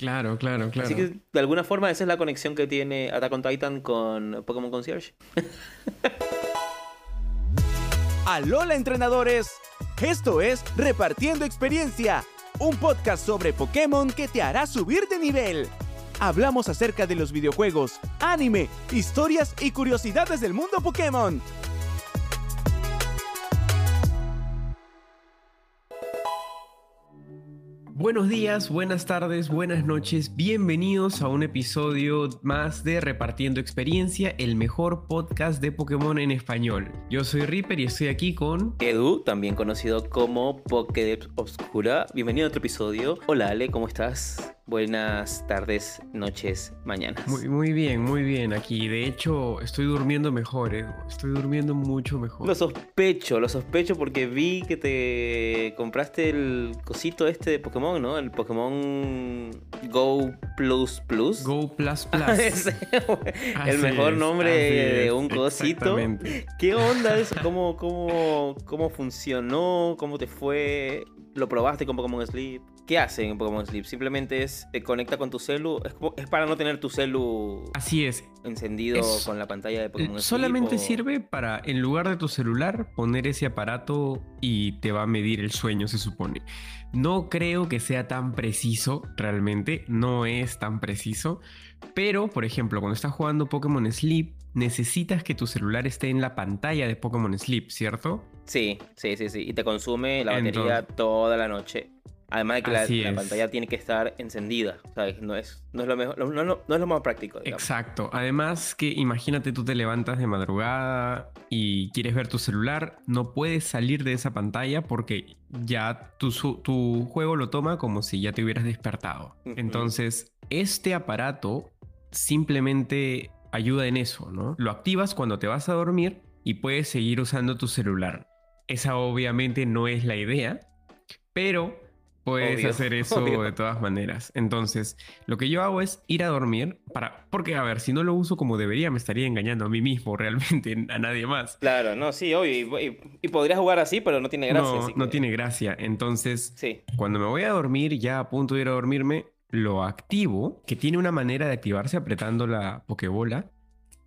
Claro, claro, claro. Así que de alguna forma esa es la conexión que tiene Attack on Titan con Pokémon Concierge. Alola entrenadores, esto es Repartiendo Experiencia, un podcast sobre Pokémon que te hará subir de nivel. Hablamos acerca de los videojuegos, anime, historias y curiosidades del mundo Pokémon. Buenos días, buenas tardes, buenas noches. Bienvenidos a un episodio más de Repartiendo Experiencia, el mejor podcast de Pokémon en español. Yo soy Reaper y estoy aquí con Edu, también conocido como Pokédex Obscura. Bienvenido a otro episodio. Hola Ale, ¿cómo estás? Buenas tardes, noches, mañanas. Muy, muy bien, muy bien aquí. De hecho, estoy durmiendo mejor, Edu. Estoy durmiendo mucho mejor. Lo sospecho, lo sospecho porque vi que te compraste el cosito este de Pokémon, ¿no? El Pokémon Go Plus Plus. Go Plus Plus. el mejor es, nombre de un cosito. ¿Qué onda eso? ¿Cómo, cómo, ¿Cómo funcionó? ¿Cómo te fue? ¿Lo probaste con Pokémon Sleep? ¿Qué hace en Pokémon Sleep? Simplemente es, te conecta con tu celu. Es, como- es para no tener tu celu Así es. encendido Es- con la pantalla de Pokémon Sleep. Solamente o- sirve para, en lugar de tu celular, poner ese aparato y te va a medir el sueño, se supone. No creo que sea tan preciso, realmente, no es tan preciso. Pero, por ejemplo, cuando estás jugando Pokémon Sleep, necesitas que tu celular esté en la pantalla de Pokémon Sleep, ¿cierto? Sí, sí, sí, sí. Y te consume la batería toda la noche. Además de que la, pantalla tiene que estar encendida. ¿sabes? No es, no es lo mejor, no, no- no es lo más práctico. digamos. Exacto. Además que imagínate tú te levantas de madrugada y quieres ver tu celular, no puedes salir de esa pantalla porque ya tu, tu juego lo toma como si ya te hubieras despertado. Entonces, este aparato simplemente ayuda en eso, ¿no? Lo activas cuando te vas a dormir y puedes seguir usando tu celular. Esa obviamente no es la idea, pero puedes Obvio, hacer eso obvio. de todas maneras. Entonces, lo que yo hago es ir a dormir para porque a ver, si no lo uso como debería me estaría engañando a mí mismo realmente a nadie más. Claro, no, sí, obvio. Y, y- y podrías jugar así, pero no tiene gracia. no, no que- tiene gracia. Entonces, Sí. cuando me voy a dormir, ya a punto de ir a dormirme, lo activo, que tiene una manera de activarse apretando la Pokébola.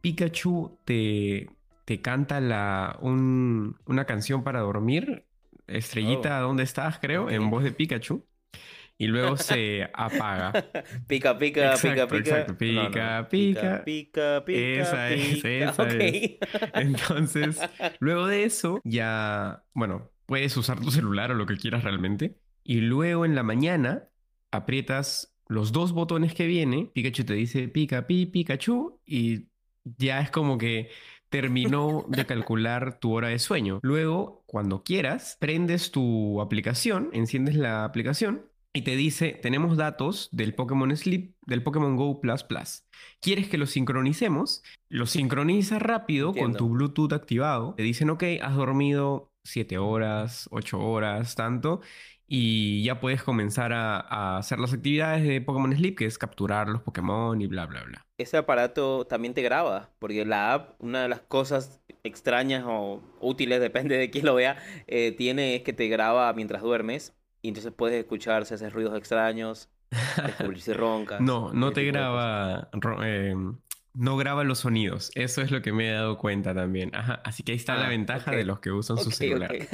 Pikachu te, te canta la, un- una canción para dormir, Estrellita, ¿dónde estás? Creo, en Oh. Ok. voz de Pikachu. Y luego se apaga. Pica, pica, Exacto, pica, pica. exacto. Pica, No, no. pica. pica, pica, Esa es, pica. esa Ok. es. Entonces, luego de eso, ya, bueno, puedes usar tu celular o lo que quieras realmente. Y luego en la mañana, aprietas los dos botones que viene. Pikachu te dice pica, pi, Pikachu. Y ya es como que terminó de calcular tu hora de sueño. Luego, cuando quieras, prendes tu aplicación, enciendes la aplicación. Y te dice, tenemos datos del Pokémon Sleep, del Pokémon Go Plus Plus. ¿Quieres que los sincronicemos? Los sincroniza rápido con tu Bluetooth activado. Te dicen, ok, has dormido 7 horas, 8 horas, tanto. Y ya puedes comenzar a, a hacer las actividades de Pokémon Sleep, que es capturar los Pokémon y bla, bla, bla. Ese aparato también te graba, porque la app, una de las cosas extrañas o útiles, depende de quién lo vea, eh, tiene es que te graba mientras duermes. Y entonces puedes escuchar si haces ruidos extraños, descubrir si roncas. No, no te graba, eh, no graba los sonidos. Eso es lo que me he dado cuenta también. Ajá, así que ahí está la Ah, ventaja ok. de los que usan su Ok, celular. ok.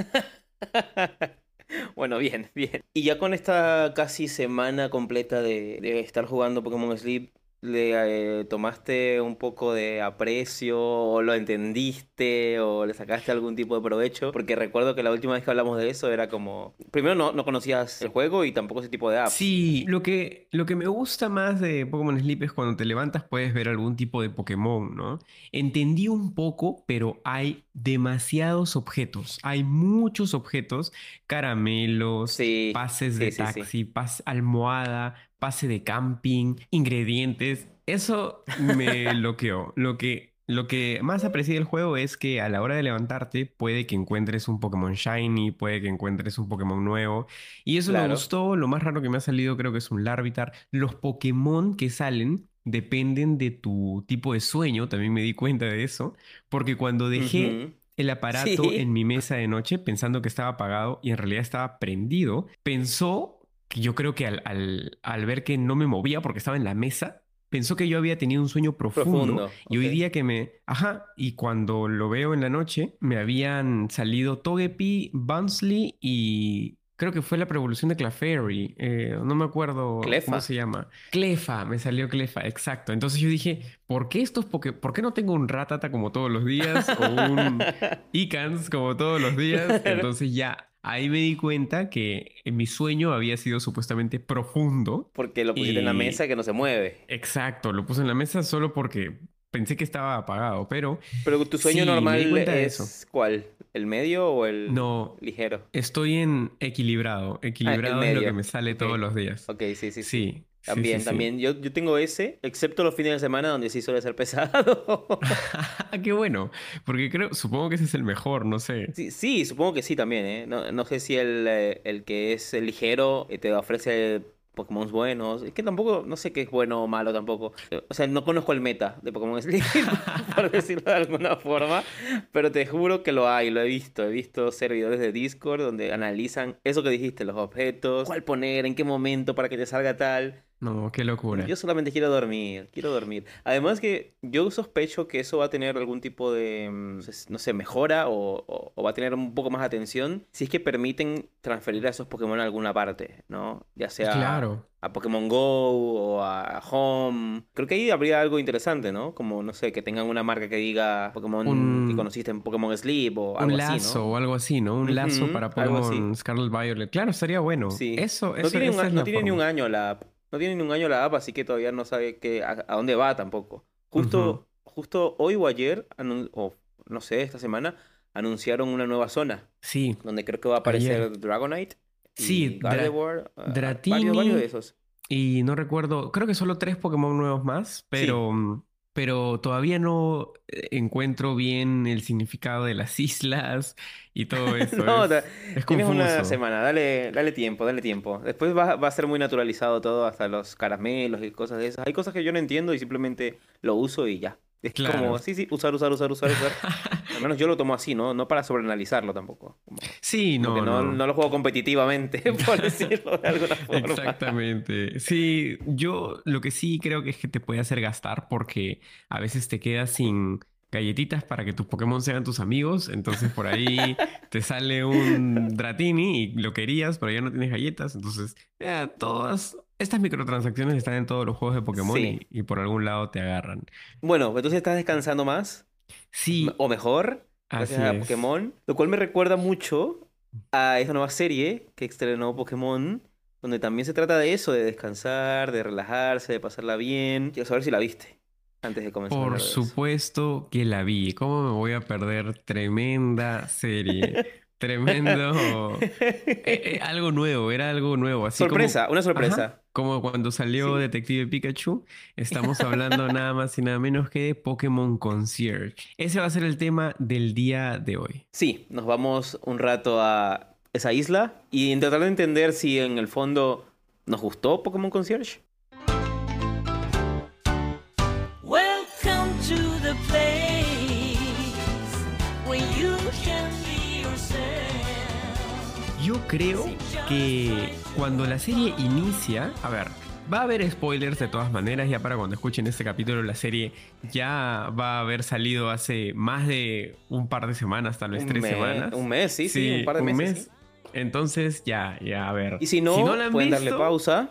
Bueno, bien, bien. Y ya con esta casi semana completa de, de estar jugando Pokémon Sleep, ¿le eh, tomaste un poco de aprecio o lo entendiste o le sacaste algún tipo de provecho? Porque recuerdo que la última vez que hablamos de eso era como... Primero no, no conocías el juego y tampoco ese tipo de app. Sí, lo que, lo que me gusta más de Pokémon Sleep es cuando te levantas puedes ver algún tipo de Pokémon, ¿no? Entendí un poco, pero hay demasiados objetos. Hay muchos objetos, caramelos, Sí, pases sí, de sí, taxi, pas- almohada, pase de camping, ingredientes. Eso me bloqueó. Lo que, lo que más aprecié del juego es que a la hora de levantarte puede que encuentres un Pokémon Shiny, puede que encuentres un Pokémon nuevo. Y eso me gustó. Lo más raro que me ha salido creo que es un Larvitar. Los Pokémon que salen dependen de tu tipo de sueño. También me di cuenta de eso. Porque cuando dejé el aparato Sí. en mi mesa de noche pensando que estaba apagado y en realidad estaba prendido, pensó que yo creo que al, al, al ver que no me movía porque estaba en la mesa, pensó que yo había tenido un sueño profundo. Profundo, Y hoy día que me... Ajá, y cuando lo veo en la noche, me habían salido Togepi, Bunsley y... Creo que fue la prevolución de Clefairy. eh, no me acuerdo Clefa. cómo se llama. Clefa, me salió Clefa, exacto. Entonces yo dije, ¿por qué estos Poké... ¿Por qué no tengo un Ratata como todos los días? O un Icans como todos los días? Entonces ya ahí me di cuenta que en mi sueño había sido supuestamente profundo. Porque lo pusiste en la mesa que no se mueve. Exacto, lo puse en la mesa solo porque pensé que estaba apagado, pero Pero tu sueño Sí, normal de es eso. ¿cuál? ¿El medio o el no, ligero? estoy en equilibrado. Equilibrado es lo que me sale todos los días. Ok, sí, sí, sí. Sí. Sí, También, sí, sí. también. Yo, yo tengo ese, excepto los fines de semana donde sí suele ser pesado. Qué bueno, porque creo, supongo que ese es el mejor, no sé. Sí, sí, supongo que sí también, ¿eh? No, no sé si el, eh, el que es el ligero eh, te ofrece Pokémon buenos. Es que tampoco, no sé qué es bueno o malo tampoco. O sea, no conozco el meta de Pokémon Sleep, por decirlo de alguna forma. Pero te juro que lo hay, lo he visto. He visto servidores de Discord donde analizan eso que dijiste, los objetos, cuál poner, en qué momento para que te salga tal. No, qué locura. Yo solamente quiero dormir, quiero dormir. Además que yo sospecho que eso va a tener algún tipo de, mm, no sé, mejora o, o- o va a tener un poco más de atención si es que permiten transferir a esos Pokémon a alguna parte, ¿no? Ya sea Claro. a Pokémon Go o a Home. Creo que ahí habría algo interesante, ¿no? Como, no sé, que tengan una marca que diga Pokémon Un- que conociste en Pokémon Sleep o Un algo lazo así, ¿no? o algo así, ¿no? Un lazo para. Pokémon Scarlet Violet. Claro, estaría bueno. Sí. Eso, No eso, tiene, un, no tiene ni un año la. No tiene ni un año la app, así que todavía no sabe qué, a, a dónde va tampoco. Justo, justo hoy o ayer, o no sé, esta semana, anunciaron una nueva zona Sí, donde creo que va a aparecer Dragonite. Sí, Dra- Gardevoir, ah, Dratini. Varios, varios de esos. y no recuerdo, creo que solo tres Pokémon nuevos más, pero, mm, pero todavía no eh, encuentro bien el significado de las islas y todo eso. No, es, es Tienes una semana, dale, dale tiempo, dale tiempo. Después va, va a ser muy naturalizado todo, hasta los caramelos y cosas de esas. Hay cosas que yo no entiendo y simplemente lo uso y ya. Es Claro. como, sí, sí, usar, usar, usar, usar, usar. Al menos yo lo tomo así, ¿no? No para sobreanalizarlo tampoco. Como, Sí, no, no, no. no lo juego competitivamente, por decirlo de alguna forma. Exactamente. Sí, yo lo que sí creo que es que te puede hacer gastar porque a veces te quedas sin galletitas para que tus Pokémon sean tus amigos. Entonces por ahí te sale un Dratini y lo querías, pero ya no tienes galletas. Entonces, ya, todas estas microtransacciones están en todos los juegos de Pokémon Sí. y, y por algún lado te agarran. Bueno, entonces estás descansando más, Sí, o mejor, gracias así a es. Pokémon. Lo cual me recuerda mucho a esa nueva serie que estrenó Pokémon, donde también se trata de eso, de descansar, de relajarse, de pasarla bien. Quiero saber si la viste antes de comenzar. a Por supuesto que la vi. ¿Cómo me voy a perder tremenda serie? Tremendo. Eh, eh, algo nuevo, era algo nuevo. Así como- sorpresa, una sorpresa. Ajá, como cuando salió Sí. Detective Pikachu, estamos hablando nada más y nada menos que de Pokémon Concierge. Ese va a ser el tema del día de hoy. Sí, nos vamos un rato a esa isla y tratar de entender si en el fondo nos gustó Pokémon Concierge. Creo que cuando la serie inicia, a ver, va a haber spoilers de todas maneras, ya para cuando escuchen este capítulo la serie ya va a haber salido hace más de un par de semanas, tal vez Un tres mes- semanas. Un mes, sí, sí, un par de meses. sí. Entonces ya, ya, a ver. Y si no, la han pueden darle pausa,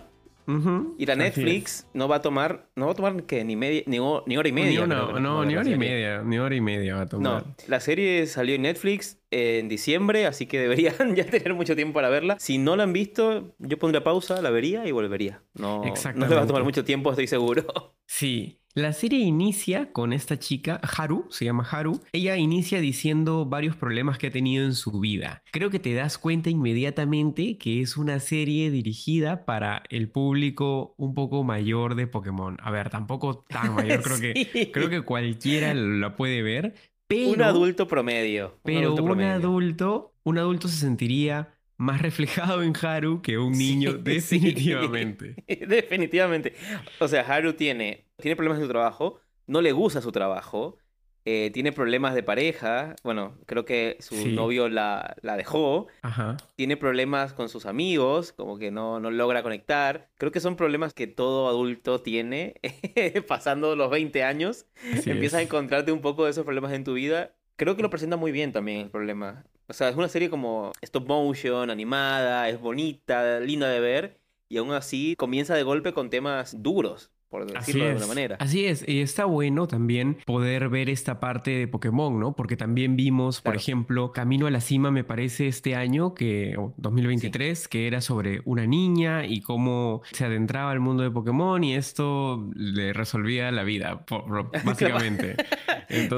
ujú, ir a así es. Netflix, no va a tomar, no va a tomar que ni media, ni, ni hora y media. Ni una- no, toma ni la hora y serie. media, ni hora y media va a tomar. No, la serie salió en Netflix en diciembre, así que deberían ya tener mucho tiempo para verla. Si no la han visto, yo pondría pausa, la vería y volvería. No, no le va a tomar mucho tiempo, estoy seguro. Sí, la serie inicia con esta chica, Haru, se llama Haru. Ella inicia diciendo varios problemas que ha tenido en su vida. Creo que te das cuenta inmediatamente que es una serie dirigida para el público un poco mayor de Pokémon. A ver, tampoco tan mayor, creo que, creo que cualquiera la puede ver, pero... Un adulto promedio. un Pero un adulto, un adulto se sentiría más reflejado en Haru que un niño, Sí, sí. definitivamente. Definitivamente. O sea, Haru tiene, tiene problemas en su trabajo, no le gusta su trabajo, eh, tiene problemas de pareja. Bueno, creo que su Sí. novio la, la dejó. Ajá. Tiene problemas con sus amigos, como que no, no logra conectar. Creo que son problemas que todo adulto tiene pasando los 20 años. Así Empiezas a encontrarte un poco de esos problemas en tu vida. Creo que lo presenta muy bien también el problema. O sea, es una serie como stop motion, animada, es bonita, linda de ver. Y aún así comienza de golpe con temas duros, por Así decirlo de alguna es, manera. así es, y está bueno también poder ver esta parte de Pokémon, ¿no? Porque también vimos, por ejemplo, Camino a la Cima, me parece, este año, que, o 2023, que era sobre una niña y cómo se adentraba al mundo de Pokémon y esto le resolvía la vida, básicamente.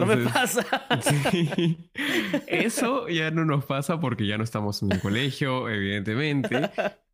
no me Entonces, pasa. Sí. Eso ya no nos pasa porque ya no estamos en el colegio, evidentemente.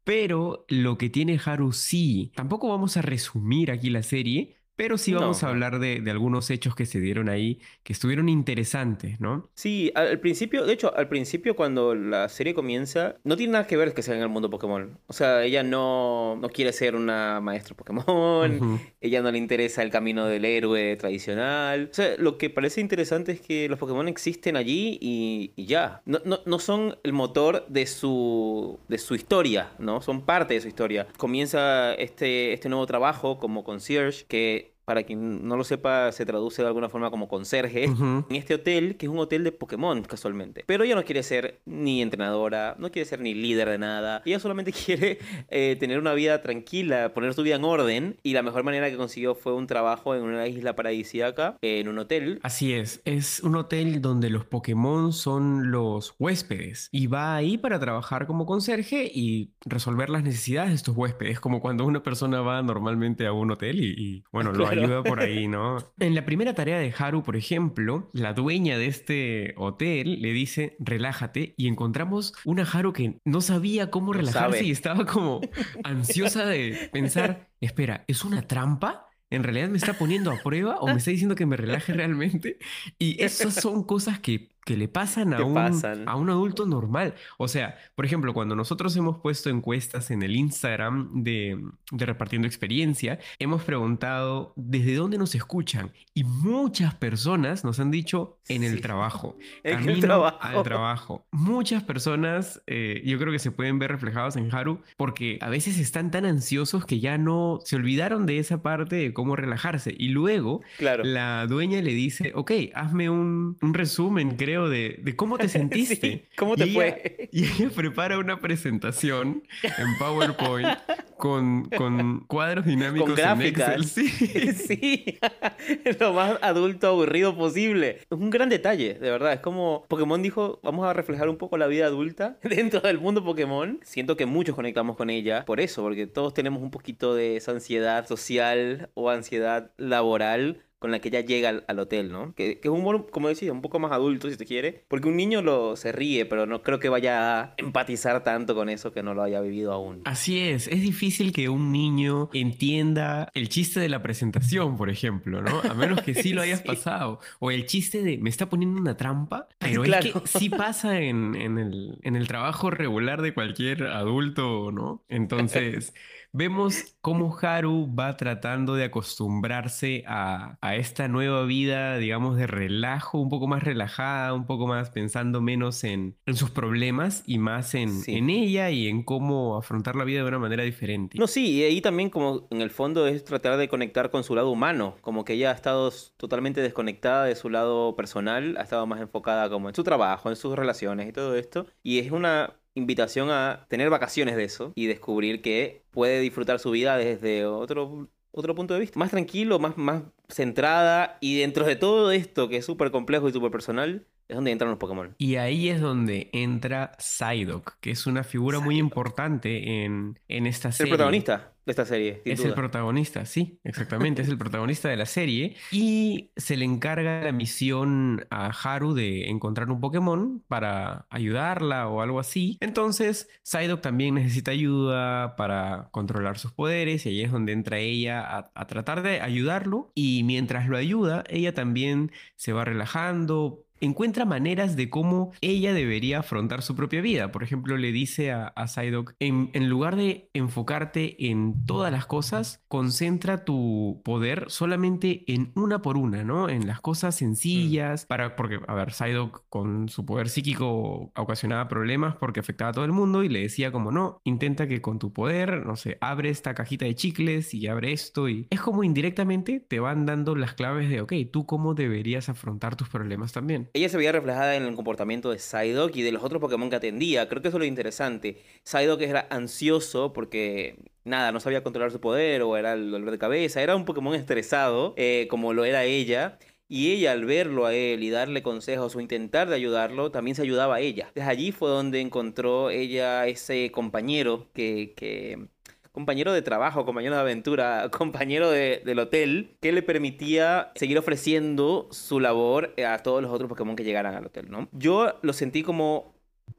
Pero lo que tiene Haru sí. Tampoco vamos a resumir aquí la serie, pero sí No, vamos a hablar de, de algunos hechos que se dieron ahí que estuvieron interesantes, ¿no? Sí, al principio, de hecho, al principio cuando la serie comienza, no tiene nada que ver que sea en el mundo Pokémon. O sea, ella no, no quiere ser una maestra Pokémon, ella no le interesa el camino del héroe tradicional. O sea, lo que parece interesante es que los Pokémon existen allí y, y ya. No, no, no son el motor de su, de su historia, ¿no? Son parte de su historia. Comienza este, este nuevo trabajo como concierge que... Para quien no lo sepa, se traduce de alguna forma como conserje en este hotel, que es un hotel de Pokémon casualmente. Pero ella no quiere ser ni entrenadora, no quiere ser ni líder de nada. Ella solamente quiere eh, tener una vida tranquila, poner su vida en orden. Y la mejor manera que consiguió fue un trabajo en una isla paradisíaca, en un hotel. Así es, es un hotel donde los Pokémon son los huéspedes y va ahí para trabajar como conserje y resolver las necesidades de estos huéspedes, como cuando una persona va normalmente a un hotel y, y, bueno, lo. ayuda por ahí, ¿no? En la primera tarea de Haru, por ejemplo, la dueña de este hotel le dice, relájate, y encontramos una Haru que no sabía cómo relajarse sabe. y estaba como ansiosa de pensar, espera, ¿es una trampa? ¿En realidad me está poniendo a prueba o me está diciendo que me relaje realmente? Y esas son cosas que, que le pasan a un, pasan. a un adulto normal. O sea, por ejemplo, cuando nosotros hemos puesto encuestas en el Instagram de, de Repartiendo Experiencia, hemos preguntado desde dónde nos escuchan y muchas personas nos han dicho en el Sí. trabajo, En el trabajo. al trabajo. Muchas personas, eh, yo creo que se pueden ver reflejados en Haru porque a veces están tan ansiosos que ya no se olvidaron de esa parte de cómo relajarse y luego Claro. la dueña le dice, ok, hazme un, un resumen, creo, de, de cómo te sentiste. Sí, ¿Cómo te Y fue? ella- y ella prepara una presentación en PowerPoint con, con cuadros dinámicos Con en gráficas. Excel. Sí. Sí, lo más adulto aburrido posible. Es un gran detalle, de verdad. Es como Pokémon dijo, vamos a reflejar un poco la vida adulta dentro del mundo Pokémon. Siento que muchos conectamos con ella por eso, porque todos tenemos un poquito de esa ansiedad social o ansiedad laboral con la que ella llega al, al hotel, ¿no? Que, que es un humor, como decía, un poco más adulto, si se quiere. Porque un niño lo se ríe, pero no creo que vaya a empatizar tanto con eso que no lo haya vivido aún. Así es, es difícil que un niño entienda el chiste de la presentación, por ejemplo, ¿no? A menos que sí lo hayas Sí. pasado. O el chiste de me está poniendo una trampa, pero Claro. es que sí pasa en, en el, en el trabajo regular de cualquier adulto, ¿no? Entonces, vemos cómo Haru va tratando de acostumbrarse a, a esta nueva vida, digamos, de relajo, un poco más relajada, un poco más pensando menos en, en sus problemas y más en, Sí. en ella y en cómo afrontar la vida de una manera diferente. No, sí, y ahí también como en el fondo es tratar de conectar con su lado humano, como que ella ha estado totalmente desconectada de su lado personal, ha estado más enfocada como en su trabajo, en sus relaciones y todo esto, y es una invitación a tener vacaciones de eso y descubrir que puede disfrutar su vida desde otro, otro punto de vista, más tranquilo, más, más centrada, y dentro de todo esto que es súper complejo y súper personal, es donde entran los Pokémon. Y ahí es donde entra Psyduck, que es una figura muy importante en, en esta Es el serie. protagonista de esta serie, sin Es el protagonista, sí, exactamente, es el protagonista de la serie y se le encarga la misión a Haru de encontrar un Pokémon para ayudarla o algo así. Entonces, Psyduck también necesita ayuda para controlar sus poderes y ahí es donde entra ella a, a tratar de ayudarlo y mientras lo ayuda, ella también se va relajando, encuentra maneras de cómo ella debería afrontar su propia vida. Por ejemplo, le dice a, a Psyduck, en, en lugar de enfocarte en todas las cosas, concentra tu poder solamente en una por una, ¿no? En las cosas sencillas, para, porque, a ver, Psyduck con su poder psíquico ocasionaba problemas porque afectaba a todo el mundo y le decía como, no, intenta que con tu poder, no sé, abre esta cajita de chicles y abre esto y es como indirectamente te van dando las claves de, ok, tú cómo deberías afrontar tus problemas también. Ella se veía reflejada en el comportamiento de Psyduck y de los otros Pokémon que atendía. Creo que eso es lo interesante. Psyduck era ansioso porque, nada, no sabía controlar su poder o era el dolor de cabeza. Era un Pokémon estresado, eh, como lo era ella. Y ella al verlo a él y darle consejos o intentar de ayudarlo, también se ayudaba a ella. Desde allí fue donde encontró ella ese compañero que, que compañero de trabajo, compañero de aventura, compañero de- del hotel, que le permitía seguir ofreciendo su labor a todos los otros Pokémon que llegaran al hotel, ¿no? Yo lo sentí como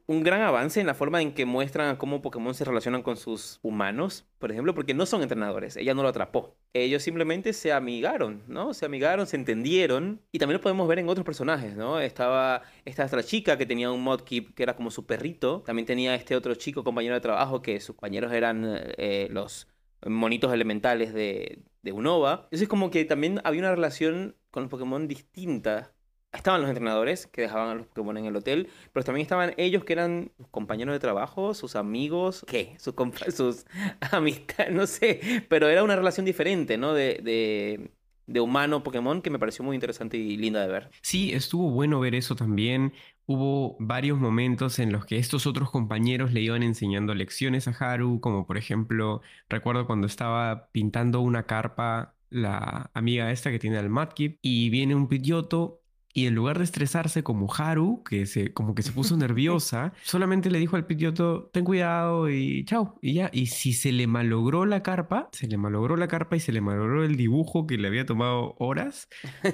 un gran avance en la forma en que muestran cómo Pokémon se relacionan con sus humanos, por ejemplo, porque no son entrenadores, ella no lo atrapó. Ellos simplemente se amigaron, ¿no? Se amigaron, se entendieron. Y también lo podemos ver en otros personajes, ¿no? Estaba esta otra chica que tenía un Modkip que era como su perrito. También tenía este otro chico, compañero de trabajo, que sus compañeros eran eh, los monitos elementales de, de Unova. Entonces como que también había una relación con los Pokémon distinta. Estaban los entrenadores que dejaban a los Pokémon en el hotel, pero también estaban ellos que eran compañeros de trabajo, sus amigos, ¿qué? Sus, sus amistades, no sé, pero era una relación diferente, ¿no? De, de, de humano Pokémon que me pareció muy interesante y linda de ver. Sí, estuvo bueno ver eso también. Hubo varios momentos en los que estos otros compañeros le iban enseñando lecciones a Haru, como por ejemplo, recuerdo cuando estaba pintando una carpa la amiga esta que tiene al Mudkip y viene un Pidgeotto y en lugar de estresarse como Haru, que se, como que se puso nerviosa, solamente le dijo al Pidgeotto, ten cuidado y chao, y ya. Y si se le malogró la carpa, se le malogró la carpa y se le malogró el dibujo que le había tomado horas,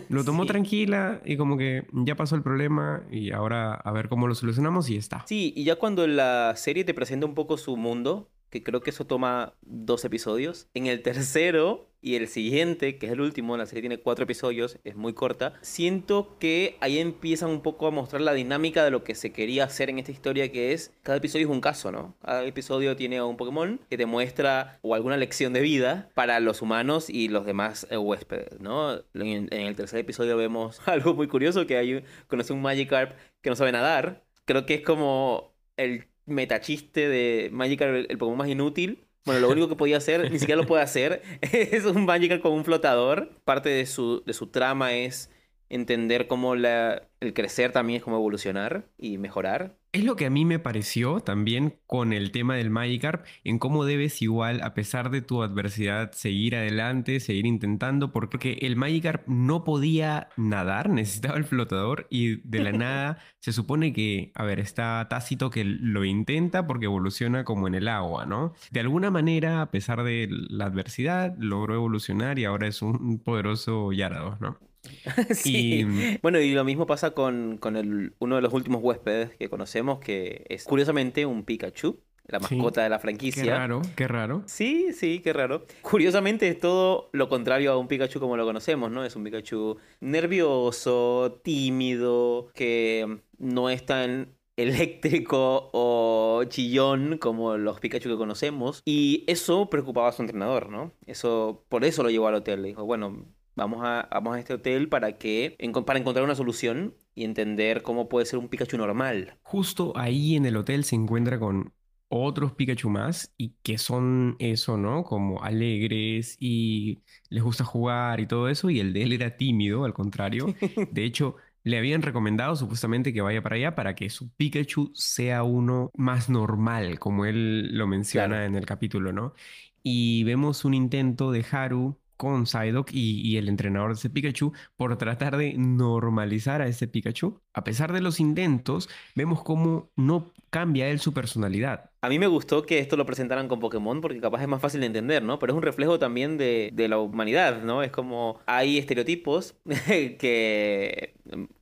lo tomó Sí. tranquila y como que ya pasó el problema y ahora a ver cómo lo solucionamos y ya está. Sí, y ya cuando la serie te presenta un poco su mundo, que creo que eso toma dos episodios, en el tercero y el siguiente, que es el último, la serie tiene cuatro episodios, es muy corta, siento que ahí empiezan un poco a mostrar la dinámica de lo que se quería hacer en esta historia, que es, cada episodio es un caso, ¿no? Cada episodio tiene un Pokémon que te muestra o alguna lección de vida para los humanos y los demás eh, huéspedes, ¿no? En, en el tercer episodio vemos algo muy curioso, que hay conoce un Magikarp que no sabe nadar, creo que es como el metachiste de Magikarp, el, Pokémon más inútil. Bueno, lo único que podía hacer, ni siquiera lo puede hacer, es un Magikarp con un flotador. Parte de su, de su trama es entender cómo la, el crecer también es como evolucionar y mejorar. Es lo que a mí me pareció también con el tema del Magikarp, en cómo debes igual, a pesar de tu adversidad, seguir adelante, seguir intentando, porque el Magikarp no podía nadar, necesitaba el flotador y de la nada se supone que, a ver, está tácito que lo intenta porque evoluciona como en el agua, ¿no? De alguna manera, a pesar de la adversidad, logró evolucionar y ahora es un poderoso Gyarados, ¿no? sí. Y- Bueno, y lo mismo pasa con, con el, uno de los últimos huéspedes que conocemos, que es curiosamente un Pikachu, la Sí. mascota de la Qué franquicia. raro, qué raro. Sí, sí, qué raro. Curiosamente es todo lo contrario a un Pikachu como lo conocemos, ¿no? Es un Pikachu nervioso, tímido, que no es tan eléctrico o chillón como los Pikachu que conocemos. Y eso preocupaba a su entrenador, ¿no? Eso, por eso lo llevó al hotel. Le dijo, bueno, vamos a, vamos a este hotel para que, para encontrar una solución y entender cómo puede ser un Pikachu normal. Justo ahí en el hotel se encuentra con otros Pikachu más y que son eso, ¿no? Como alegres y les gusta jugar y todo eso y el de él era tímido, al contrario. De hecho, le habían recomendado supuestamente que vaya para allá para que su Pikachu sea uno más normal, como él lo menciona Claro. en el capítulo, ¿no? Y vemos un intento de Haru con Psyduck y, el entrenador de ese Pikachu por tratar de normalizar a ese Pikachu. A pesar de los intentos, vemos cómo no cambia él su personalidad. A mí me gustó que esto lo presentaran con Pokémon porque capaz es más fácil de entender, ¿no? Pero es un reflejo también de, la humanidad, ¿no? Es como hay estereotipos que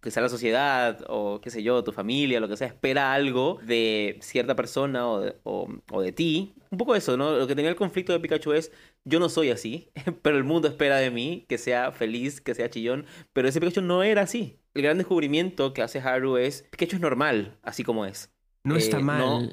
quizá la sociedad o qué sé yo, tu familia, lo que sea, espera algo de cierta persona o de, o de ti. Un poco eso, ¿no? Lo que tenía el conflicto de Pikachu es, yo no soy así, pero el mundo espera de mí que sea feliz, que sea chillón, pero ese Pikachu no era así. el gran descubrimiento que hace Haru es Pikachu es normal, así como es. No está Eh, mal. no-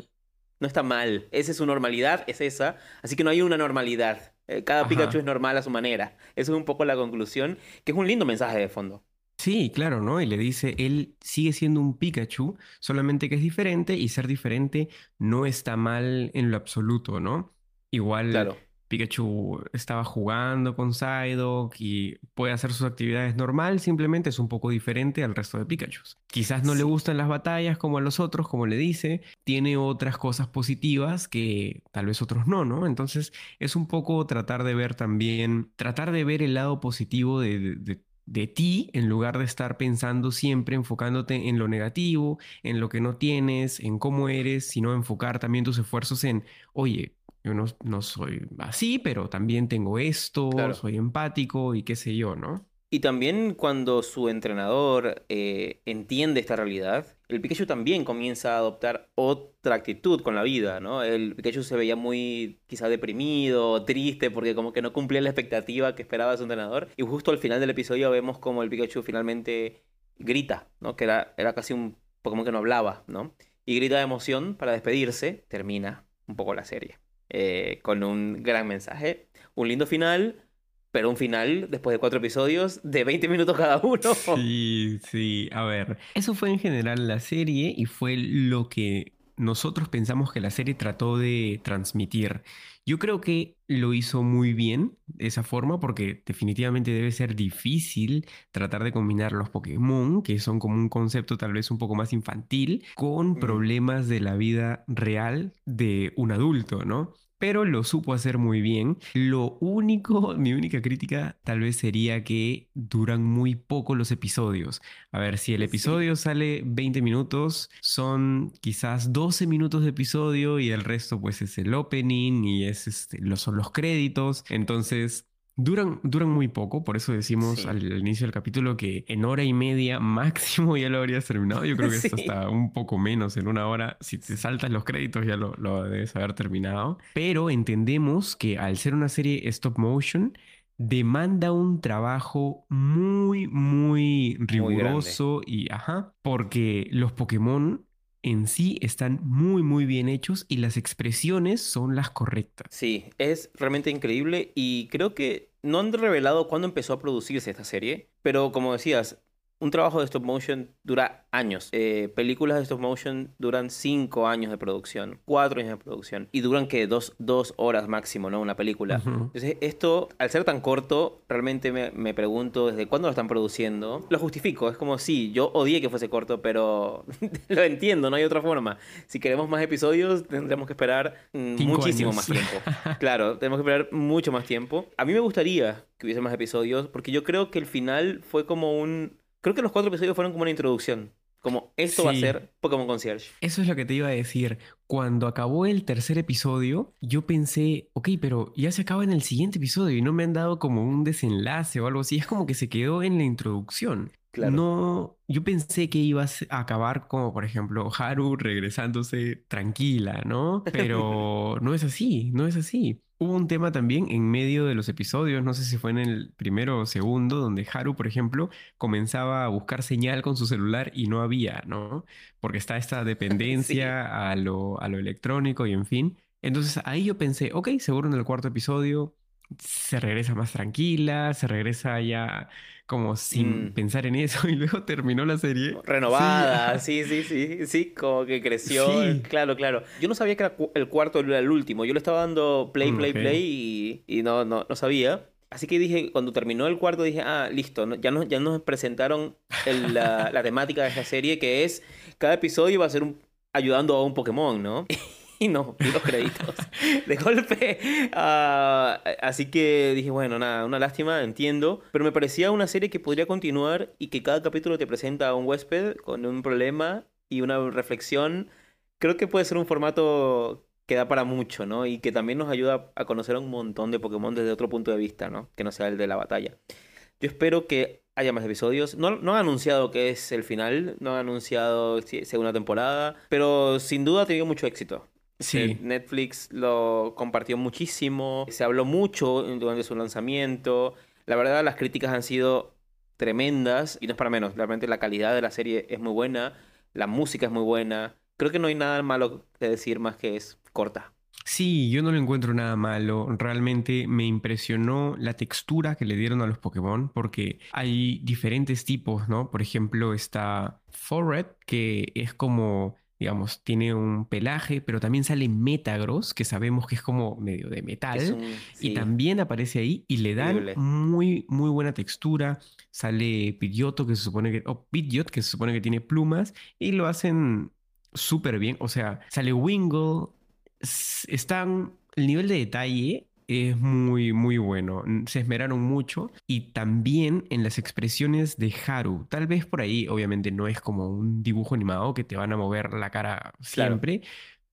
No está mal. Esa es su normalidad, es esa. Así que no hay una normalidad. Eh, Cada Ajá. Pikachu es normal a su manera. Esa es un poco la conclusión, que es un lindo mensaje de fondo. Sí, claro, ¿no? Y le dice, él sigue siendo un Pikachu, solamente que es diferente y ser diferente no está mal en lo absoluto, ¿no? Igual Claro. Pikachu estaba jugando con Psyduck y puede hacer sus actividades normal, simplemente es un poco diferente al resto de Pikachus. Quizás no le gustan las batallas como a los otros, como le dice, tiene otras cosas positivas que tal vez otros no, ¿no? Entonces es un poco tratar de ver también, tratar de ver el lado positivo de, de- de- de ti en lugar de estar pensando siempre, enfocándote en lo negativo, en lo que no tienes, en cómo eres, sino enfocar también tus esfuerzos en, oye, yo no, no soy así, pero también tengo esto, Claro. soy empático y qué sé yo, ¿no? Y también cuando su entrenador eh, entiende esta realidad, el Pikachu también comienza a adoptar otra actitud con la vida, ¿no? El Pikachu se veía muy quizá deprimido, triste, porque como que no cumplía la expectativa que esperaba su entrenador. Y justo al final del episodio vemos como el Pikachu finalmente grita, ¿no? Que era, era casi un Pokémon que no hablaba, ¿no? Y grita de emoción para despedirse. Termina un poco la serie. Eh, con un gran mensaje. Un lindo final. Pero un final, después de cuatro episodios, de 20 minutos cada uno. Sí, sí, a ver, eso fue en general la serie y fue lo que nosotros pensamos que la serie trató de transmitir. Yo creo que lo hizo muy bien de esa forma porque definitivamente debe ser difícil tratar de combinar los Pokémon, que son como un concepto tal vez un poco más infantil, con problemas de la vida real de un adulto, ¿no? Pero lo supo hacer muy bien. Lo único, mi única crítica tal vez sería que duran muy poco los episodios. A ver, si el Sí. episodio sale 20 minutos, son quizás 12 minutos de episodio y el resto pues es el opening y es este, lo, son los créditos. Entonces... Duran, duran muy poco, por eso decimos Sí. al, al inicio del capítulo que en hora y media máximo ya lo habrías terminado. Yo creo que esto Sí. está un poco menos, en una hora. Si te saltas los créditos ya lo, lo debes haber terminado. Pero entendemos que al ser una serie stop motion, demanda un trabajo muy, muy riguroso y, ajá, porque los Pokémon en sí están muy, muy bien hechos y las expresiones son las correctas. Sí, es realmente increíble y creo que no han revelado cuándo empezó a producirse esta serie, pero como decías, un trabajo de stop motion dura años. Eh, películas de stop motion duran cinco años de producción, cuatro años de producción y duran que dos, dos horas máximo, ¿no? Una película. Entonces, esto, al ser tan corto, realmente me, me pregunto desde cuándo lo están produciendo. Lo justifico, es como sí, yo odié que fuese corto, pero lo entiendo, no hay otra forma. Si queremos más episodios, tendremos que esperar mm, muchísimo años. más tiempo. Claro, tenemos que esperar mucho más tiempo. A mí me gustaría que hubiese más episodios, porque yo creo que el final fue como un... Creo que los cuatro episodios fueron como una introducción. Como esto va a ser Pokémon Concierge. Eso es lo que te iba a decir. Cuando acabó el tercer episodio, yo pensé, ok, pero ya se acaba en el siguiente episodio y no me han dado como un desenlace o algo así. Es como que se quedó en la introducción. Claro. No, yo pensé que iba a se- a acabar como, por ejemplo, Haru regresándose tranquila, ¿no? Pero no es así, no es así. Hubo un tema también en medio de los episodios, no sé si fue en el primero o segundo, donde Haru, por ejemplo, comenzaba a buscar señal con su celular y no había, ¿no? Porque está esta dependencia a lo, a lo electrónico y en fin. Entonces ahí yo pensé, ok, seguro en el cuarto episodio se regresa más tranquila, se regresa ya como sin Mm. pensar en eso y luego terminó la serie. Renovada, Sí, sí, sí, sí, sí, como que creció. Sí. Claro, claro. Yo no sabía que era el cuarto era el último. Yo le estaba dando play, Mm, play, play y, y no, no, no sabía. Así que dije, cuando terminó el cuarto, dije, ah, listo, no- ya, nos, ya nos presentaron el- la, la temática de esta serie, que es cada episodio va a ser un, ayudando a un Pokémon, ¿no? Y no, vi los créditos de golpe. Ah, así que dije, bueno, nada, una lástima, entiendo. Pero me parecía una serie que podría continuar y que cada capítulo te presenta a un huésped con un problema y una reflexión. Creo que puede ser un formato que da para mucho, ¿no? Y que también nos ayuda a conocer a un montón de Pokémon desde otro punto de vista, ¿no? Que no sea el de la batalla. Yo espero que haya más episodios. No, no han anunciado que es el final, no han anunciado segunda temporada, pero sin duda ha tenido mucho éxito. Sí. Eh, Netflix lo compartió muchísimo, se habló mucho durante su lanzamiento. La verdad, las críticas han sido tremendas y no es para menos. Realmente la calidad de la serie es muy buena, la música es muy buena. Creo que no hay nada malo que decir más que es corta. Sí, yo no le encuentro nada malo. Realmente me impresionó la textura que le dieron a los Pokémon porque hay diferentes tipos, ¿no? Por ejemplo, está Forred, que es como, digamos, tiene un pelaje, pero también sale Metagross, que sabemos que es como medio de metal. Y también aparece ahí y le dan Increíble. muy, muy buena textura. Sale Pidgeotto, que se supone que, o Pidgeot, que se supone que tiene plumas, y lo hacen súper bien. O sea, sale Wingull. Están, el nivel de detalle es muy, muy bueno. Se esmeraron mucho. Y también en las expresiones de Haru. Tal vez por ahí, obviamente, no es como un dibujo animado que te van a mover la cara Claro. siempre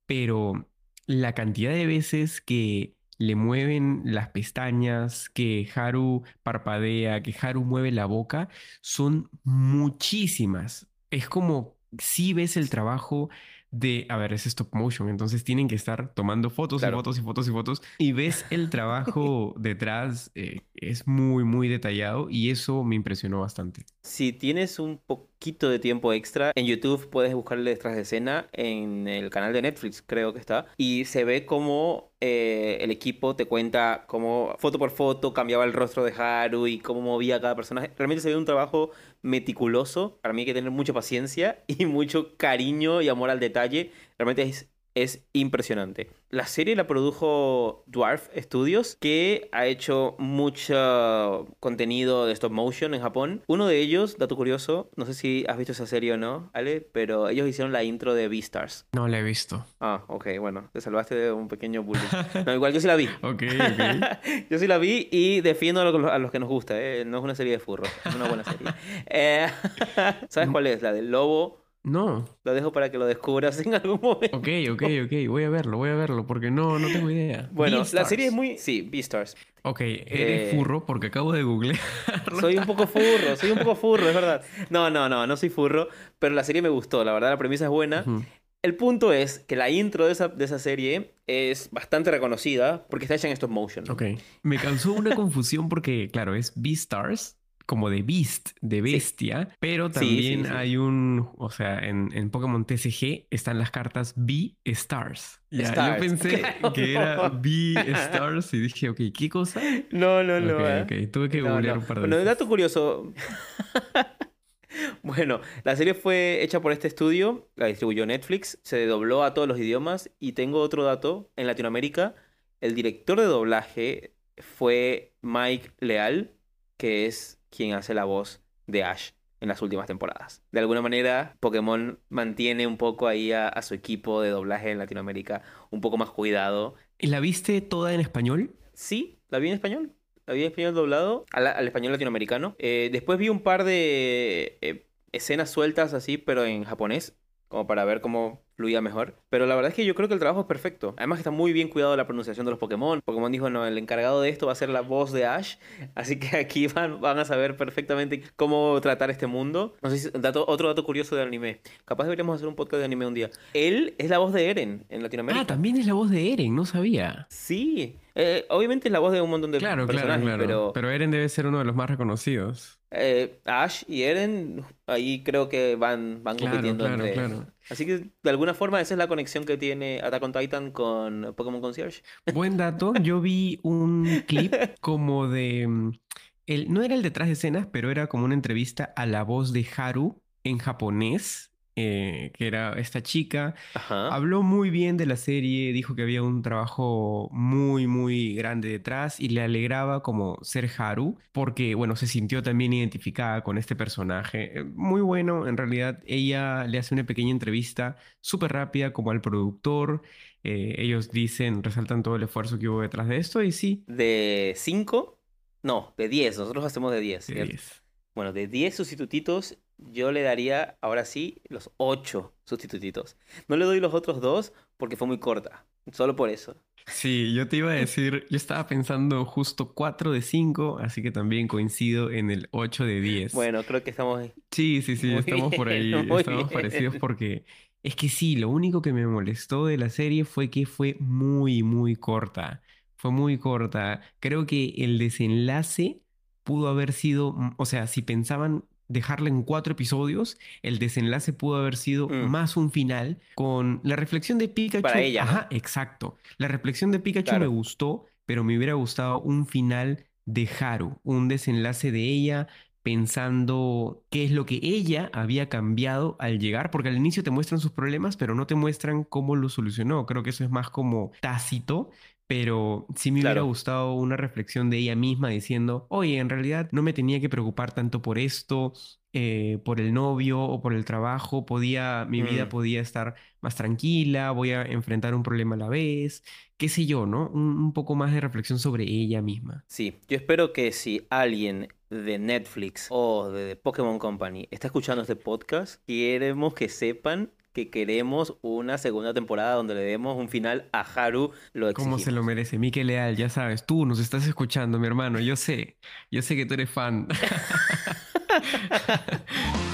pero la cantidad de veces que le mueven las pestañas, que Haru parpadea, que Haru mueve la boca, son muchísimas. Es como si ves el trabajo de, a ver, es stop motion, entonces tienen que estar tomando fotos Claro. y fotos y fotos y fotos y ves el trabajo detrás, eh, es muy, muy detallado y eso me impresionó bastante. Si tienes un poquito de tiempo extra, en YouTube puedes buscarle detrás de escena en el canal de Netflix, creo que está, y se ve cómo eh, el equipo te cuenta cómo foto por foto cambiaba el rostro de Haru y cómo movía cada personaje. Realmente se ve un trabajo meticuloso. Para mí hay que tener mucha paciencia y mucho cariño y amor al detalle. Realmente es, es impresionante. La serie la produjo Dwarf Studios, que ha hecho mucho contenido de stop motion en Japón. Uno de ellos, dato curioso, no sé si has visto esa serie o no, Ale, pero ellos hicieron la intro de Beastars. No la he visto. Ah, ok, bueno, te salvaste de un pequeño bullying. No, igual yo sí la vi. Ok, ok. Yo sí la vi y defiendo a los que nos gusta, ¿eh? No es una serie de furros, es una buena serie. Eh, ¿Sabes cuál es? La del lobo. No. Lo dejo para que lo descubras en algún momento. Ok, ok, ok. Voy a verlo, voy a verlo, porque no, no tengo idea. Bueno, la serie es muy... Sí, Beastars. Ok, eres Eh, furro porque acabo de googlear. Soy un poco furro, soy un poco furro, es verdad. No, no, no, no soy furro, pero la serie me gustó, la verdad la premisa es buena. El punto es que la intro de esa, de esa serie es bastante reconocida porque está hecha en stop motion. Ok. Me causó una confusión porque, claro, es Beastars, como de Beast, de bestia, pero también sí, sí. hay un, o sea, en, en Pokémon TCG están las cartas B-Stars. Yo pensé claro, que era. B-Stars y dije, ok, ¿qué cosa? No, no, no. Ok, ¿eh? ok, tuve que No, googlear no. un par de Bueno, veces. dato curioso. Bueno, la serie fue hecha por este estudio, la distribuyó Netflix, se dobló a todos los idiomas y tengo otro dato, en Latinoamérica el director de doblaje fue Mike Leal, que es quien hace la voz de Ash en las últimas temporadas. De alguna manera, Pokémon mantiene un poco ahí a, a su equipo de doblaje en Latinoamérica un poco más cuidado ¿Y la viste toda en español? Sí, la vi en español. La vi en español doblado al, al español latinoamericano. Eh, después vi un par de eh, escenas sueltas así, pero en japonés, como para ver cómo fluía mejor. Pero la verdad es que yo creo que el trabajo es perfecto. Además que está muy bien cuidado la pronunciación de los Pokémon. Pokémon dijo, no, el encargado de esto va a ser la voz de Ash. Así que aquí van, van a saber perfectamente cómo tratar este mundo. No sé si, dato, otro dato curioso del anime. Capaz deberíamos hacer un podcast de anime un día. Él es la voz de Eren en Latinoamérica. Ah, también es la voz de Eren, no sabía. Sí, Eh, obviamente es la voz de un montón de Claro, claro, claro. pero, Pero Eren debe ser uno de los más reconocidos. eh, Ash y Eren ahí creo que van, van Claro, compitiendo claro, entre... claro. Así que de alguna forma esa es la conexión que tiene Attack on Titan con Pokémon Concierge. Buen dato. Yo vi un clip como de. mm, El, no era el detrás de escenas, pero era como una entrevista a la voz de Haru en japonés, eh, que era esta chica. Ajá. Habló muy bien de la serie, dijo que había un trabajo muy, muy grande detrás y le alegraba como ser Haru, porque, bueno, se sintió también identificada con este personaje. Eh, Muy bueno, en realidad, ella le hace una pequeña entrevista súper rápida como al productor. Eh, ellos dicen, resaltan todo el esfuerzo que hubo detrás de esto y sí, De 5, no, de 10, nosotros hacemos de 10. de ¿cierto? 10. Bueno, de 10 sustitutitos, yo le daría ahora sí los 8 sustitutitos. No le doy los otros dos porque fue muy corta, solo por eso. Sí, yo te iba a decir, yo estaba pensando justo 4 de 5, así que también coincido en el 8 de 10. Bueno, creo que estamos... Sí, sí, sí, Muy estamos por ahí, estamos bien. parecidos porque es que sí, lo único que me molestó de la serie fue que fue muy, muy corta. Fue muy corta. Creo que el desenlace pudo haber sido, o sea, si pensaban dejarla en cuatro episodios, el desenlace pudo haber sido Mm. más un final con la reflexión de Pikachu. Para ella, ¿no? Ajá, exacto. La reflexión de Pikachu me gustó, pero me hubiera gustado un final de Haru, un desenlace de ella pensando qué es lo que ella había cambiado al llegar, porque al inicio te muestran sus problemas, pero no te muestran cómo lo solucionó. Creo que eso es más como tácito, pero sí me hubiera gustado una reflexión de ella misma diciendo, oye, en realidad no me tenía que preocupar tanto por esto, eh, por el novio o por el trabajo, podía, mi vida Mm. podía estar más tranquila, voy a enfrentar un problema a la vez, qué sé yo, ¿no? Un, un poco más de reflexión sobre ella misma. Sí, yo espero que si alguien de Netflix o de Pokémon Company está escuchando este podcast, queremos que sepan que queremos una segunda temporada donde le demos un final a Haru, lo ¿Cómo se lo merece? Mikel Leal, ya sabes, tú nos estás escuchando, mi hermano, yo sé, yo sé que tú eres fan.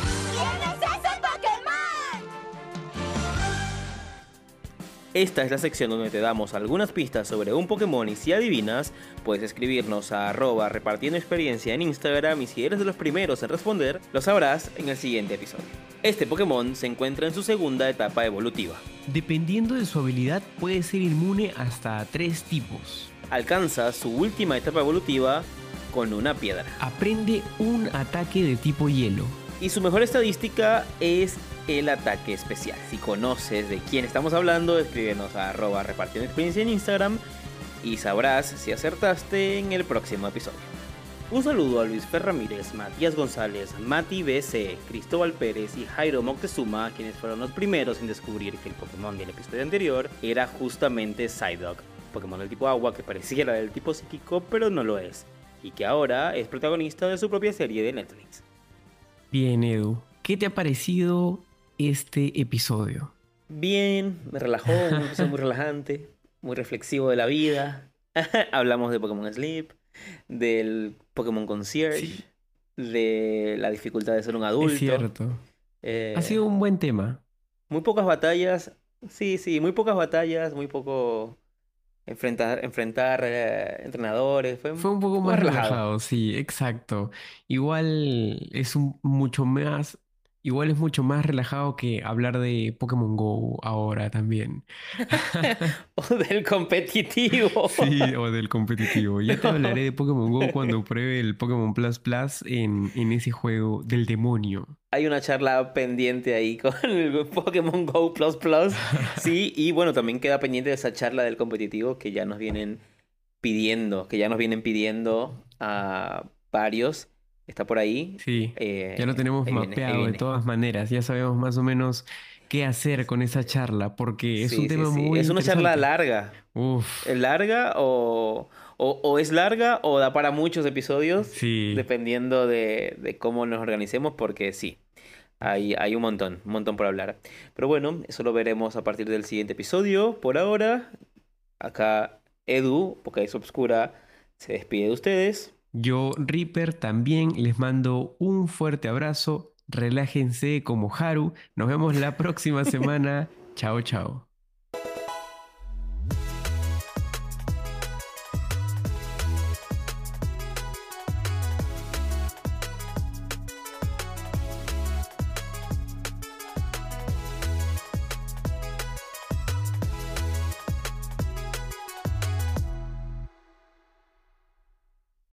Esta es la sección donde te damos algunas pistas sobre un Pokémon y si adivinas, puedes escribirnos a arroba repartiendo experiencia en Instagram y si eres de los primeros en responder, lo sabrás en el siguiente episodio. Este Pokémon se encuentra en su segunda etapa evolutiva. Dependiendo de su habilidad, puede ser inmune hasta a tres tipos. Alcanza su última etapa evolutiva con una piedra. Aprende un ataque de tipo hielo. Y su mejor estadística es el ataque especial. Si conoces de quién estamos hablando, escríbenos a arroba repartiendo experiencia en Instagram y sabrás si acertaste en el próximo episodio. Un saludo a Luis Fer Ramírez, Matías González, Mati BC, Cristóbal Pérez y Jairo Moctezuma, quienes fueron los primeros en descubrir que el Pokémon del episodio anterior era justamente Psyduck, Pokémon del tipo agua que pareciera del tipo psíquico pero no lo es, y que ahora es protagonista de su propia serie de Netflix. Bien, Edu, ¿qué te ha parecido este episodio? Bien, me relajó, un episodio muy relajante, muy reflexivo de la vida. Hablamos de Pokémon Sleep, del Pokémon Concierge, Sí. de la dificultad de ser un adulto. Es cierto. Eh, Ha sido un buen tema. Muy pocas batallas, sí, sí, muy pocas batallas, muy poco enfrentar, enfrentar eh, entrenadores. Fue, Fue un poco más relajado, sí, exacto. Igual es un mucho más, igual es mucho más relajado que hablar de Pokémon Go ahora también. O del competitivo. Sí, o del competitivo. Ya te hablaré de Pokémon Go cuando pruebe el Pokémon Plus Plus en, en ese juego del demonio. Hay una charla pendiente ahí con el Pokémon Go Plus Plus. Sí, y bueno, también queda pendiente de esa charla del competitivo que ya nos vienen pidiendo, que ya nos vienen pidiendo a varios. Está por ahí. Sí, Eh, ya lo tenemos ahí viene, ahí mapeado de todas maneras. Ya sabemos más o menos qué hacer con esa charla, porque es Sí, un tema sí. muy Es una charla larga. Uf, ¿Es larga o, o, o es larga o da para muchos episodios? sí. Dependiendo de, de cómo nos organicemos, porque sí, hay, hay un montón, un montón por hablar. Pero bueno, eso lo veremos a partir del siguiente episodio. Por ahora, acá Edu, porque es obscura, se despide de ustedes. Yo, Reaper, también les mando un fuerte abrazo. Relájense como Haru. Nos vemos la próxima semana. Chao, chao.